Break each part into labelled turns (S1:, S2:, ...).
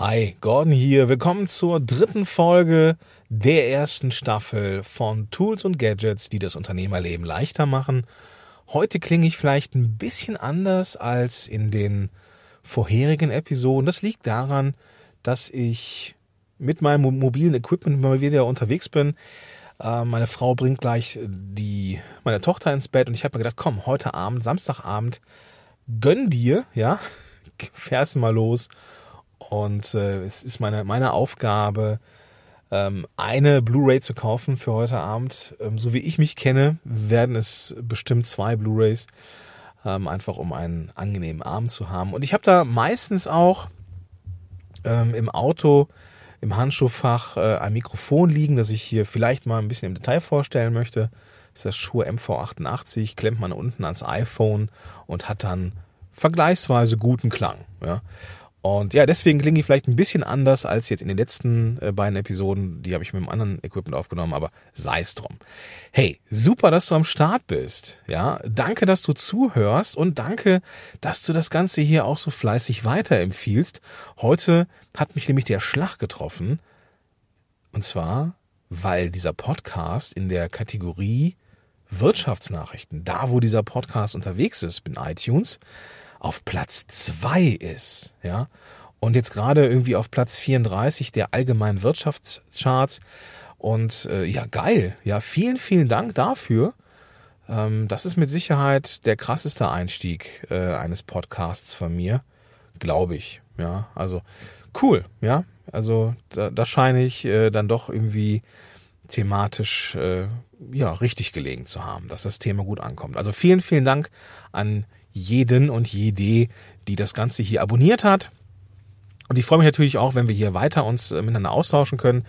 S1: Hi, Gordon hier. Willkommen zur dritten Folge der ersten Staffel von Tools und Gadgets, die das Unternehmerleben leichter machen. Heute klinge ich vielleicht ein bisschen anders als in den vorherigen Episoden. Das liegt daran, dass ich mit meinem mobilen Equipment mal wieder unterwegs bin. Äh, meine Frau bringt gleich die, meine Tochter ins Bett und ich habe mir gedacht, komm, heute Abend, Samstagabend, gönn dir, ja, fährst mal los und äh, es ist meine, meine Aufgabe, ähm, eine Blu-ray zu kaufen für heute Abend. Ähm, so wie ich mich kenne, werden es bestimmt zwei Blu-rays, ähm, einfach um einen angenehmen Abend zu haben. Und ich habe da meistens auch ähm, im Auto, im Handschuhfach äh, ein Mikrofon liegen, das ich hier vielleicht mal ein bisschen im Detail vorstellen möchte. Das ist das Shure MV88, klemmt man unten ans iPhone und hat dann vergleichsweise guten Klang. Ja. Und ja, deswegen klinge ich vielleicht ein bisschen anders als jetzt in den letzten äh, beiden Episoden. Die habe ich mit einem anderen Equipment aufgenommen, aber sei es drum. Hey, super, dass du am Start bist. Ja, danke, dass du zuhörst und danke, dass du das Ganze hier auch so fleißig weiterempfiehlst. Heute hat mich nämlich der Schlag getroffen. Und zwar, weil dieser Podcast in der Kategorie Wirtschaftsnachrichten, da wo dieser Podcast unterwegs ist, in iTunes, auf Platz zwei ist, ja. Und jetzt gerade irgendwie auf Platz 34 der allgemeinen Wirtschaftscharts. Und äh, ja, geil. Ja, vielen, vielen Dank dafür. Ähm, das ist mit Sicherheit der krasseste Einstieg äh, eines Podcasts von mir. Glaube ich. Ja, also cool. Ja, also da, da scheine ich äh, dann doch irgendwie thematisch äh, ja richtig gelegen zu haben, dass das Thema gut ankommt. Also vielen, vielen Dank an jeden und jede, die das Ganze hier abonniert hat. Und ich freue mich natürlich auch, wenn wir hier weiter uns äh, miteinander austauschen können.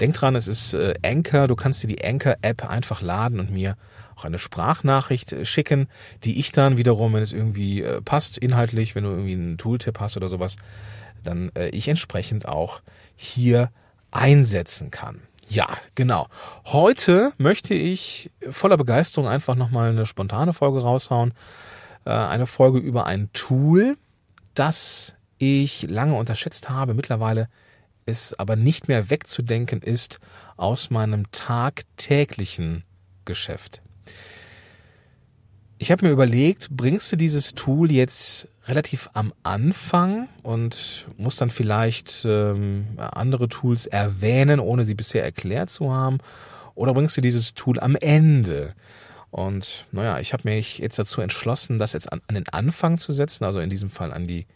S1: Denk dran, es ist äh, Anchor. Du kannst dir die Anchor-App einfach laden und mir auch eine Sprachnachricht äh, schicken, die ich dann wiederum, wenn es irgendwie passt, inhaltlich, wenn du irgendwie einen Tooltip hast oder sowas, dann ich entsprechend auch hier einsetzen kann. Ja, genau. Heute möchte ich voller Begeisterung einfach nochmal eine spontane Folge raushauen. Äh, eine Folge über ein Tool, das ich lange unterschätzt habe, mittlerweile es aber nicht mehr wegzudenken ist aus meinem tagtäglichen Geschäft. Ich habe mir überlegt, bringst du dieses Tool jetzt relativ am Anfang und musst dann vielleicht ähm, andere Tools erwähnen, ohne sie bisher erklärt zu haben, oder bringst du dieses Tool am Ende? Und naja, ich habe mich jetzt dazu entschlossen, das jetzt an, an, den Anfang zu setzen, also in diesem Fall an die,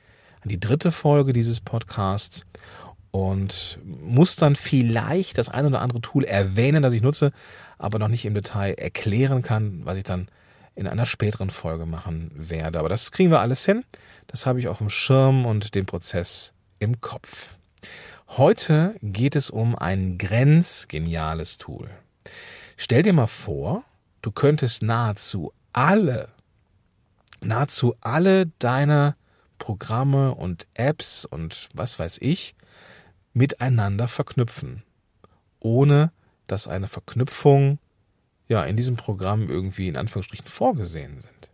S1: an die dritte Folge dieses Podcasts und muss dann vielleicht das ein oder andere Tool erwähnen, das ich nutze, aber noch nicht im Detail erklären kann, was ich dann in einer späteren Folge machen werde. Aber das kriegen wir alles hin. Das habe ich auf dem Schirm und den Prozess im Kopf. Heute geht es um ein grenzgeniales Tool. Stell dir mal vor, du könntest nahezu alle, nahezu alle deiner Programme und Apps und was weiß ich miteinander verknüpfen, ohne dass eine Verknüpfung ja in diesem Programm irgendwie in Anführungsstrichen vorgesehen sind.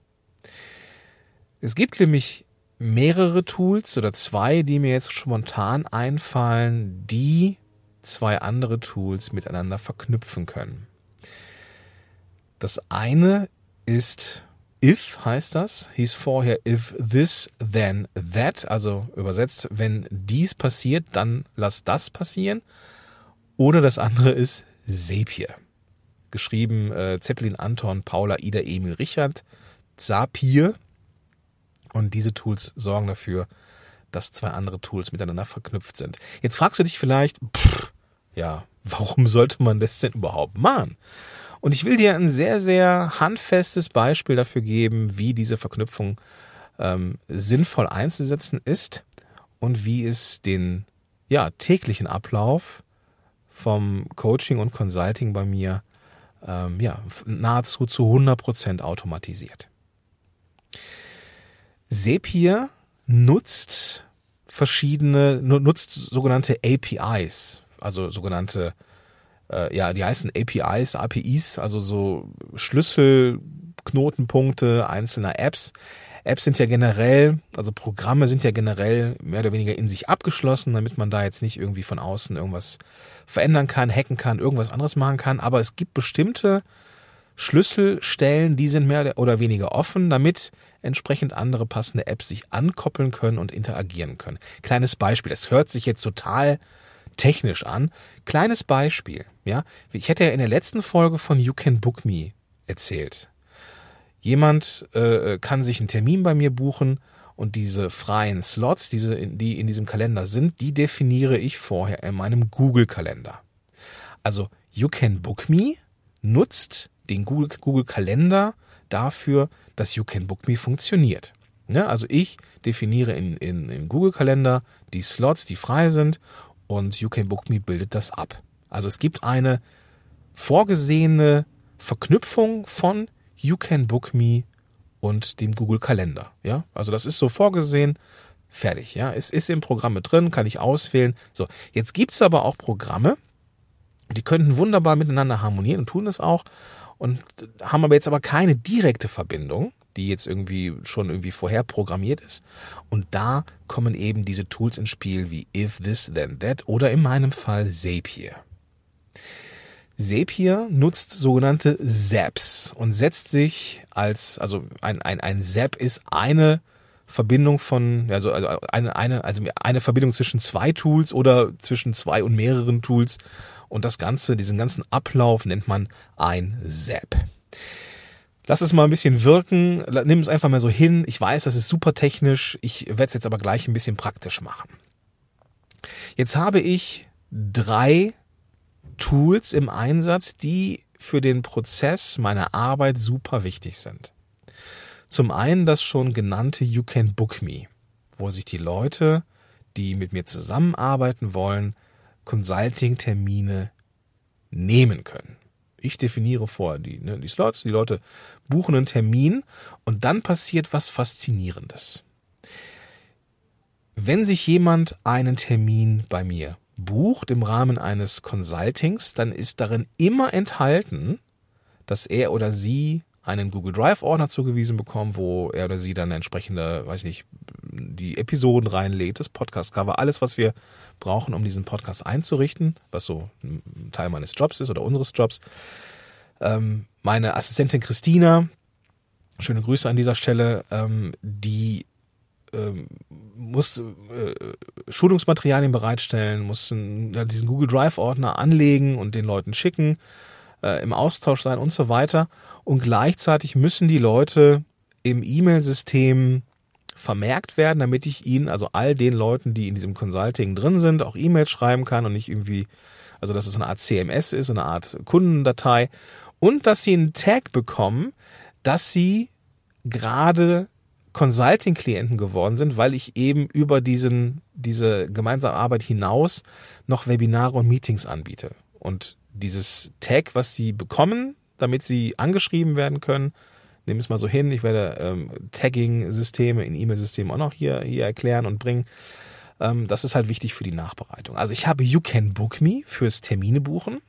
S1: Es gibt nämlich mehrere Tools oder zwei, die mir jetzt spontan einfallen, die zwei andere Tools miteinander verknüpfen können. Das eine ist if heißt das, hieß vorher if this then that, also übersetzt, wenn dies passiert, dann lass das passieren. Oder das andere ist Sepie. Geschrieben äh, Zeppelin, Anton, Paula, Ida, Emil, Richard, Zapier. Und diese Tools sorgen dafür, dass zwei andere Tools miteinander verknüpft sind. Jetzt fragst du dich vielleicht, pff, ja, warum sollte man das denn überhaupt machen? Und ich will dir ein sehr, sehr handfestes Beispiel dafür geben, wie diese Verknüpfung ähm, sinnvoll einzusetzen ist und wie es den ja, täglichen Ablauf vom Coaching und Consulting bei mir ähm, ja, nahezu zu 100% automatisiert. Zapier nutzt verschiedene, nutzt sogenannte APIs, also sogenannte äh, ja, die heißen APIs, APIs, also so Schlüsselknotenpunkte einzelner Apps. Apps sind ja generell, also Programme sind ja generell mehr oder weniger in sich abgeschlossen, damit man da jetzt nicht irgendwie von außen irgendwas verändern kann, hacken kann, irgendwas anderes machen kann. Aber es gibt bestimmte Schlüsselstellen, die sind mehr oder weniger offen, damit entsprechend andere passende Apps sich ankoppeln können und interagieren können. Kleines Beispiel, das hört sich jetzt total technisch an. Kleines Beispiel, ja. Ich hätte ja in der letzten Folge von You Can Book Me erzählt. Jemand äh, kann sich einen Termin bei mir buchen und diese freien Slots, diese, die in diesem Kalender sind, die definiere ich vorher in meinem Google-Kalender. Also You Can Book Me nutzt den Google, Google Kalender dafür, dass You Can Book Me funktioniert. Ja, also ich definiere in, in, in Google Kalender die Slots, die frei sind und Can Book Me bildet das ab. Also es gibt eine vorgesehene Verknüpfung von You Can Book Me und dem Google Kalender. Ja, also das ist so vorgesehen, fertig. Ja, es ist im Programm mit drin, kann ich auswählen. So, jetzt gibt's aber auch Programme, die könnten wunderbar miteinander harmonieren und tun das auch und haben aber jetzt aber keine direkte Verbindung, die jetzt irgendwie schon irgendwie vorher programmiert ist. Und da kommen eben diese Tools ins Spiel wie If This Then That oder in meinem Fall Zapier. Zapier nutzt sogenannte Zaps und setzt sich als, also ein, ein, ein Zap ist eine Verbindung von, also, also eine, eine, also eine Verbindung zwischen zwei Tools oder zwischen zwei und mehreren Tools und das Ganze, diesen ganzen Ablauf nennt man ein Zap. Lass es mal ein bisschen wirken, nimm es einfach mal so hin. Ich weiß, das ist super technisch. Ich werde es jetzt aber gleich ein bisschen praktisch machen. Jetzt habe ich drei Tools im Einsatz, die für den Prozess meiner Arbeit super wichtig sind. Zum einen das schon genannte You Can Book Me, wo sich die Leute, die mit mir zusammenarbeiten wollen, Consulting-Termine nehmen können. Ich definiere vor die, ne, die Slots, die Leute buchen einen Termin und dann passiert was Faszinierendes. Wenn sich jemand einen Termin bei mir bucht im Rahmen eines Consultings, dann ist darin immer enthalten, dass er oder sie einen Google Drive Ordner zugewiesen bekommen, wo er oder sie dann entsprechende, weiß nicht, die Episoden reinlädt, das Podcast Cover, alles, was wir brauchen, um diesen Podcast einzurichten, was so ein Teil meines Jobs ist oder unseres Jobs. Ähm, meine Assistentin Christina, schöne Grüße an dieser Stelle, ähm, die ähm, muss äh, Schulungsmaterialien bereitstellen, muss ja, diesen Google Drive Ordner anlegen und den Leuten schicken äh, im Austausch sein und so weiter. Und gleichzeitig müssen die Leute im E-Mail-System vermerkt werden, damit ich ihnen, also all den Leuten, die in diesem Consulting drin sind, auch E-Mails schreiben kann und nicht irgendwie, also dass es eine Art CMS ist, eine Art Kundendatei und dass sie einen Tag bekommen, dass sie gerade Consulting-Klienten geworden sind, weil ich eben über diesen, diese gemeinsame Arbeit hinaus noch Webinare und Meetings anbiete. Und dieses Tag, was sie bekommen, damit sie angeschrieben werden können, nehme es mal so hin. Ich werde ähm, Tagging-Systeme in E-Mail-Systemen auch noch hier, hier erklären und bringen. Ähm, das ist halt wichtig für die Nachbereitung. Also ich habe You Can Book Me fürs Termine buchen.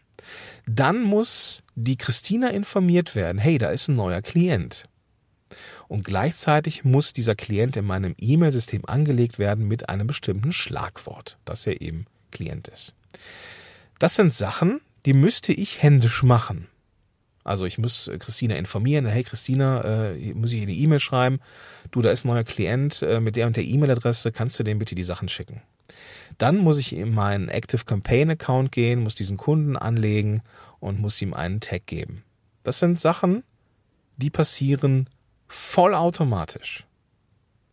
S1: Dann muss die Christina informiert werden, hey, da ist ein neuer Klient. Und gleichzeitig muss dieser Klient in meinem E-Mail-System angelegt werden mit einem bestimmten Schlagwort, dass er eben Klient ist. Das sind Sachen, die müsste ich händisch machen. Also ich muss äh, Christina informieren, hey Christina, äh, muss ich eine E-Mail schreiben, du, da ist ein neuer Klient äh, mit der und der E-Mail-Adresse, kannst du dem bitte die Sachen schicken. Dann muss ich in meinen Active Campaign Account gehen, muss diesen Kunden anlegen und muss ihm einen Tag geben. Das sind Sachen, die passieren vollautomatisch,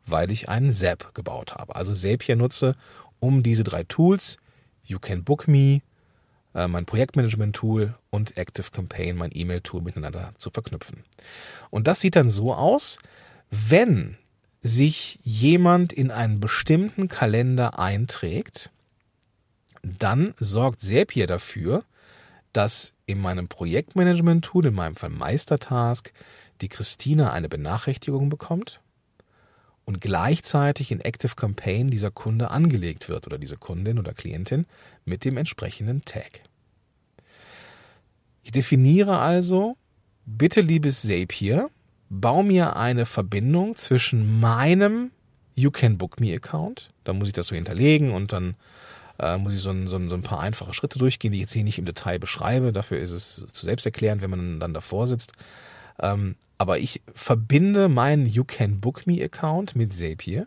S1: weil ich einen Zap gebaut habe. Also Zapier nutze, um diese drei Tools, You Can Book Me, mein Projektmanagement-Tool und Active Campaign, mein E-Mail-Tool miteinander zu verknüpfen. Und das sieht dann so aus, wenn sich jemand in einen bestimmten Kalender einträgt, dann sorgt Zapier dafür, dass in meinem Projektmanagement-Tool, in meinem Fall Meistertask, die Christina eine Benachrichtigung bekommt und gleichzeitig in Active Campaign dieser Kunde angelegt wird oder diese Kundin oder Klientin mit dem entsprechenden Tag. Ich definiere also, bitte liebes Zapier, baue mir eine Verbindung zwischen meinem You Can Book Me Account, da muss ich das so hinterlegen und dann äh, muss ich so ein, so, ein, so ein paar einfache Schritte durchgehen, die ich jetzt hier nicht im Detail beschreibe. Dafür ist es zu selbsterklärend, wenn man dann davor sitzt. Ähm, aber ich verbinde meinen You Can Book Me Account mit Zapier.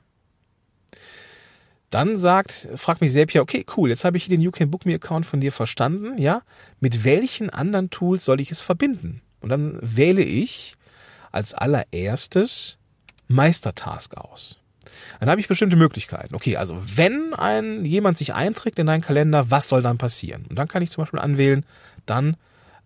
S1: Dann sagt, fragt mich Zapier, okay, cool, jetzt habe ich den You Can Book Me Account von dir verstanden, ja? Mit welchen anderen Tools soll ich es verbinden? Und dann wähle ich als allererstes Meistertask aus. Dann habe ich bestimmte Möglichkeiten. Okay, also wenn ein jemand sich einträgt in deinen Kalender, was soll dann passieren? Und dann kann ich zum Beispiel anwählen, dann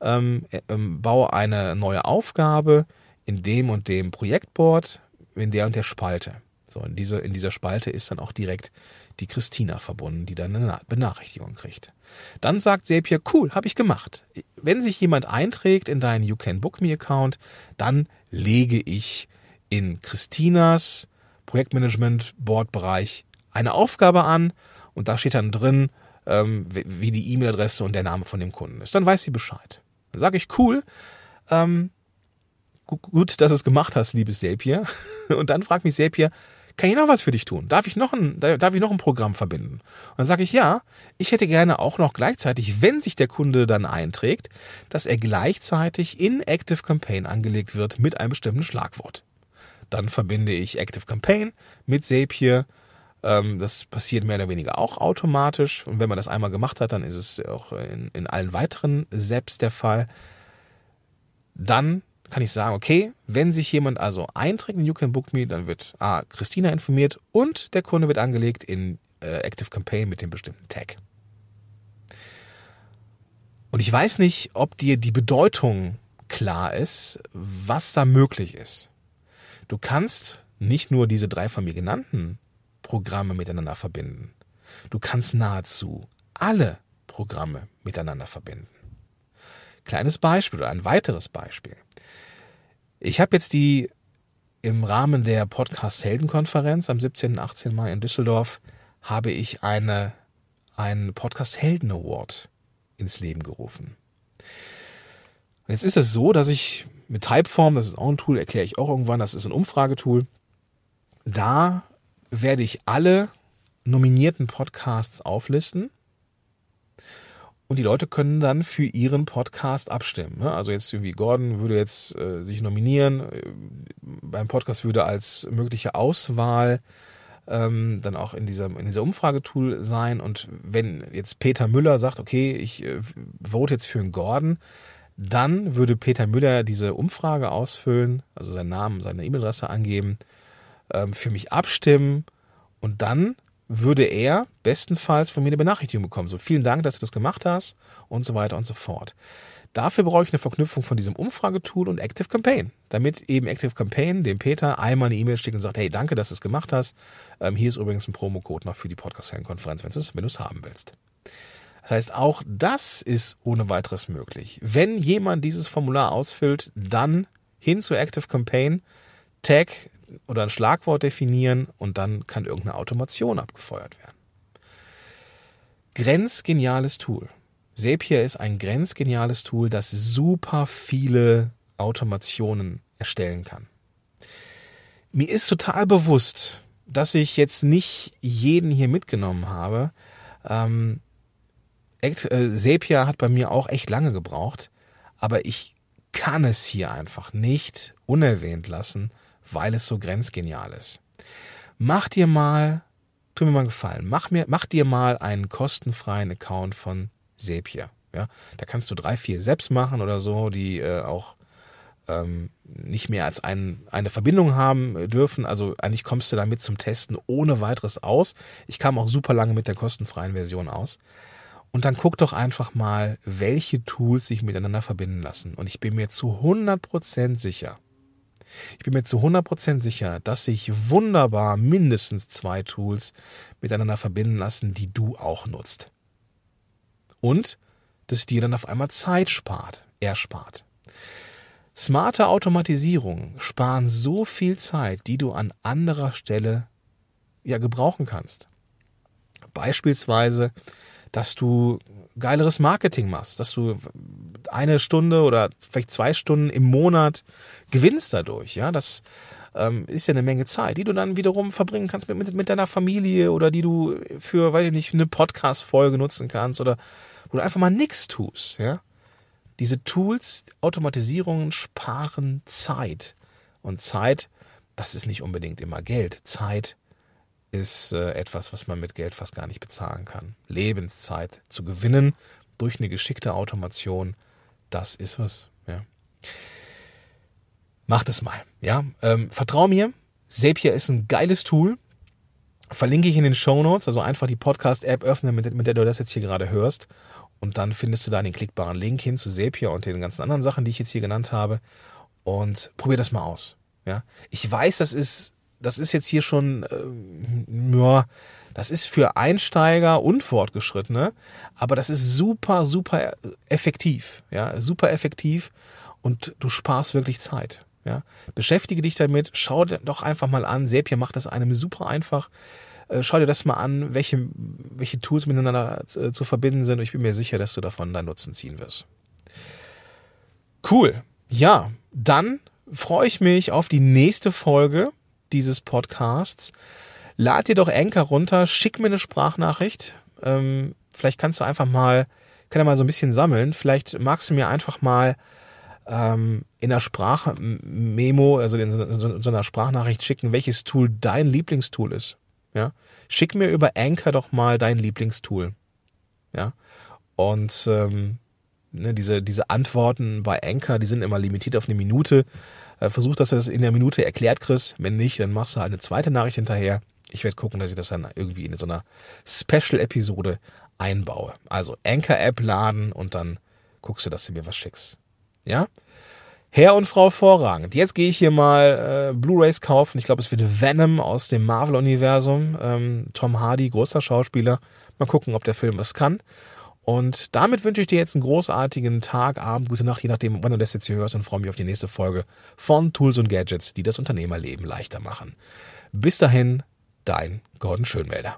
S1: ähm, ähm, baue eine neue Aufgabe in dem und dem Projektboard in der und der Spalte. So, in, diese, in dieser Spalte ist dann auch direkt die Christina verbunden, die dann eine Benachrichtigung kriegt. Dann sagt Zapier, cool, habe ich gemacht. Wenn sich jemand einträgt in deinen You Can Book Me Account, dann lege ich in Christinas Projektmanagement Board Bereich eine Aufgabe an und da steht dann drin, ähm, wie die E-Mail-Adresse und der Name von dem Kunden ist. Dann weiß sie Bescheid. Dann sage ich, cool, ähm, gut, dass du es gemacht hast, liebes Zapier. Und dann fragt mich Zapier, kann ich noch was für dich tun? Darf ich noch ein, darf ich noch ein Programm verbinden? Und dann sage ich, ja, ich hätte gerne auch noch gleichzeitig, wenn sich der Kunde dann einträgt, dass er gleichzeitig in Active Campaign angelegt wird mit einem bestimmten Schlagwort. Dann verbinde ich Active Campaign mit Zapier. Ähm, das passiert mehr oder weniger auch automatisch. Und wenn man das einmal gemacht hat, dann ist es auch in, in allen weiteren Zaps der Fall. Dann kann ich sagen, okay, wenn sich jemand also einträgt in You Can Book Me, dann wird A, Christina informiert und der Kunde wird angelegt in äh, Active Campaign mit dem bestimmten Tag. Und ich weiß nicht, ob dir die Bedeutung klar ist, was da möglich ist. Du kannst nicht nur diese drei von mir genannten Programme miteinander verbinden. Du kannst nahezu alle Programme miteinander verbinden. Kleines Beispiel oder ein weiteres Beispiel. Ich habe jetzt die im Rahmen der Podcast Heldenkonferenz am 17. und 18. Mai in Düsseldorf habe ich eine, einen Podcast Helden Award ins Leben gerufen. Und jetzt ist es so, dass ich mit Typeform, das ist auch ein Tool, erkläre ich auch irgendwann, das ist ein Umfragetool, da werde ich alle nominierten Podcasts auflisten und die Leute können dann für ihren Podcast abstimmen. Ne? Also jetzt irgendwie Gordon würde jetzt äh, sich nominieren. Äh, beim Podcast würde als mögliche Auswahl ähm, dann auch in dieser, in dieser Umfragetool sein. Und wenn jetzt Peter Müller sagt, okay, ich äh, vote jetzt für einen Gordon, dann würde Peter Müller diese Umfrage ausfüllen, also seinen Namen, seine E-Mail-Adresse angeben, ähm, für mich abstimmen und dann würde er bestenfalls von mir eine Benachrichtigung bekommen. So, vielen Dank, dass du das gemacht hast und so weiter und so fort. Dafür brauche ich eine Verknüpfung von diesem Umfragetool und Active Campaign, damit eben Active Campaign dem Peter einmal eine E-Mail schickt und sagt, hey, danke, dass du es gemacht hast. Ähm, hier ist übrigens ein Promocode noch für die Podcast-Konferenz, wenn du es haben willst. Das heißt, auch das ist ohne weiteres möglich. Wenn jemand dieses Formular ausfüllt, dann hin zu Active Campaign, Tag oder ein Schlagwort definieren und dann kann irgendeine Automation abgefeuert werden. Grenzgeniales Tool. Zapier ist ein grenzgeniales Tool, das super viele Automationen erstellen kann. Mir ist total bewusst, dass ich jetzt nicht jeden hier mitgenommen habe. Ähm, äh, Zapier hat bei mir auch echt lange gebraucht, aber ich kann es hier einfach nicht unerwähnt lassen, weil es so grenzgenial ist. Mach dir mal, tu mir mal einen Gefallen, mach, mir, mach dir mal einen kostenfreien Account von Zapier. Ja, da kannst du drei, vier Seps machen oder so, die äh, auch ähm, nicht mehr als ein, eine Verbindung haben dürfen. Also eigentlich kommst du damit zum Testen ohne weiteres aus. Ich kam auch super lange mit der kostenfreien Version aus. Und dann guck doch einfach mal, welche Tools sich miteinander verbinden lassen. Und ich bin mir zu 100% sicher, ich bin mir zu 100% sicher, dass sich wunderbar mindestens zwei Tools miteinander verbinden lassen, die du auch nutzt. Und dass dir dann auf einmal Zeit spart, erspart. Smarte Automatisierungen sparen so viel Zeit, die du an anderer Stelle ja gebrauchen kannst. Beispielsweise, dass du geileres Marketing machst, dass du eine Stunde oder vielleicht zwei Stunden im Monat gewinnst dadurch. Ja, das ähm, ist ja eine Menge Zeit, die du dann wiederum verbringen kannst mit, mit, mit deiner Familie oder die du für, weiß ich nicht, eine Podcast-Folge nutzen kannst oder wo du einfach mal nichts tust. Ja, diese Tools, Automatisierungen sparen Zeit und Zeit, das ist nicht unbedingt immer Geld. Zeit ist äh, etwas, was man mit Geld fast gar nicht bezahlen kann. Lebenszeit zu gewinnen durch eine geschickte Automation, das ist was. Ja. Macht es mal. Ja, ähm, vertrau mir. Zapier ist ein geiles Tool. Verlinke ich in den Show Notes, also einfach die Podcast-App öffnen, mit, mit der du das jetzt hier gerade hörst. Und dann findest du da den klickbaren Link hin zu Zapier und den ganzen anderen Sachen, die ich jetzt hier genannt habe. Und probier das mal aus. Ja, ich weiß, das ist das ist jetzt hier schon, äh, ja, das ist für Einsteiger und Fortgeschrittene, aber das ist super, super effektiv, ja, super effektiv und du sparst wirklich Zeit. Ja, beschäftige dich damit, schau dir doch einfach mal an. Zapier macht das einem super einfach. Äh, schau dir das mal an, welche, welche Tools miteinander zu, äh, zu verbinden sind. Und ich bin mir sicher, dass du davon deinen Nutzen ziehen wirst. Cool. Ja, dann freue ich mich auf die nächste Folge dieses Podcasts. Lad dir doch Anchor runter, schick mir eine Sprachnachricht. Ähm, vielleicht kannst du einfach mal, kann ja mal so ein bisschen sammeln. Vielleicht magst du mir einfach mal ähm, in der Sprachmemo, also in so, in so einer Sprachnachricht schicken, welches Tool dein Lieblingstool ist. Ja, schick mir über Anchor doch mal dein Lieblingstool. Ja, und ähm, ne, diese diese Antworten bei Anchor, die sind immer limitiert auf eine Minute. Äh, versuch, dass du das in der Minute erklärt kriegst. Wenn nicht, dann machst du halt eine zweite Nachricht hinterher. Ich werde gucken, dass ich das dann irgendwie in so einer Special-Episode einbaue. Also Anchor-App laden und dann guckst du, dass du mir was schickst. Ja? Herr und Frau vorragend. Jetzt gehe ich hier mal äh, Blu-rays kaufen. Ich glaube, es wird Venom aus dem Marvel-Universum. Ähm, Tom Hardy, großer Schauspieler. Mal gucken, ob der Film was kann. Und damit wünsche ich dir jetzt einen großartigen Tag, Abend, gute Nacht, je nachdem, wann du das jetzt hier hörst und freue mich auf die nächste Folge von Tools und Gadgets, die das Unternehmerleben leichter machen. Bis dahin, dein Gordon Schönwälder.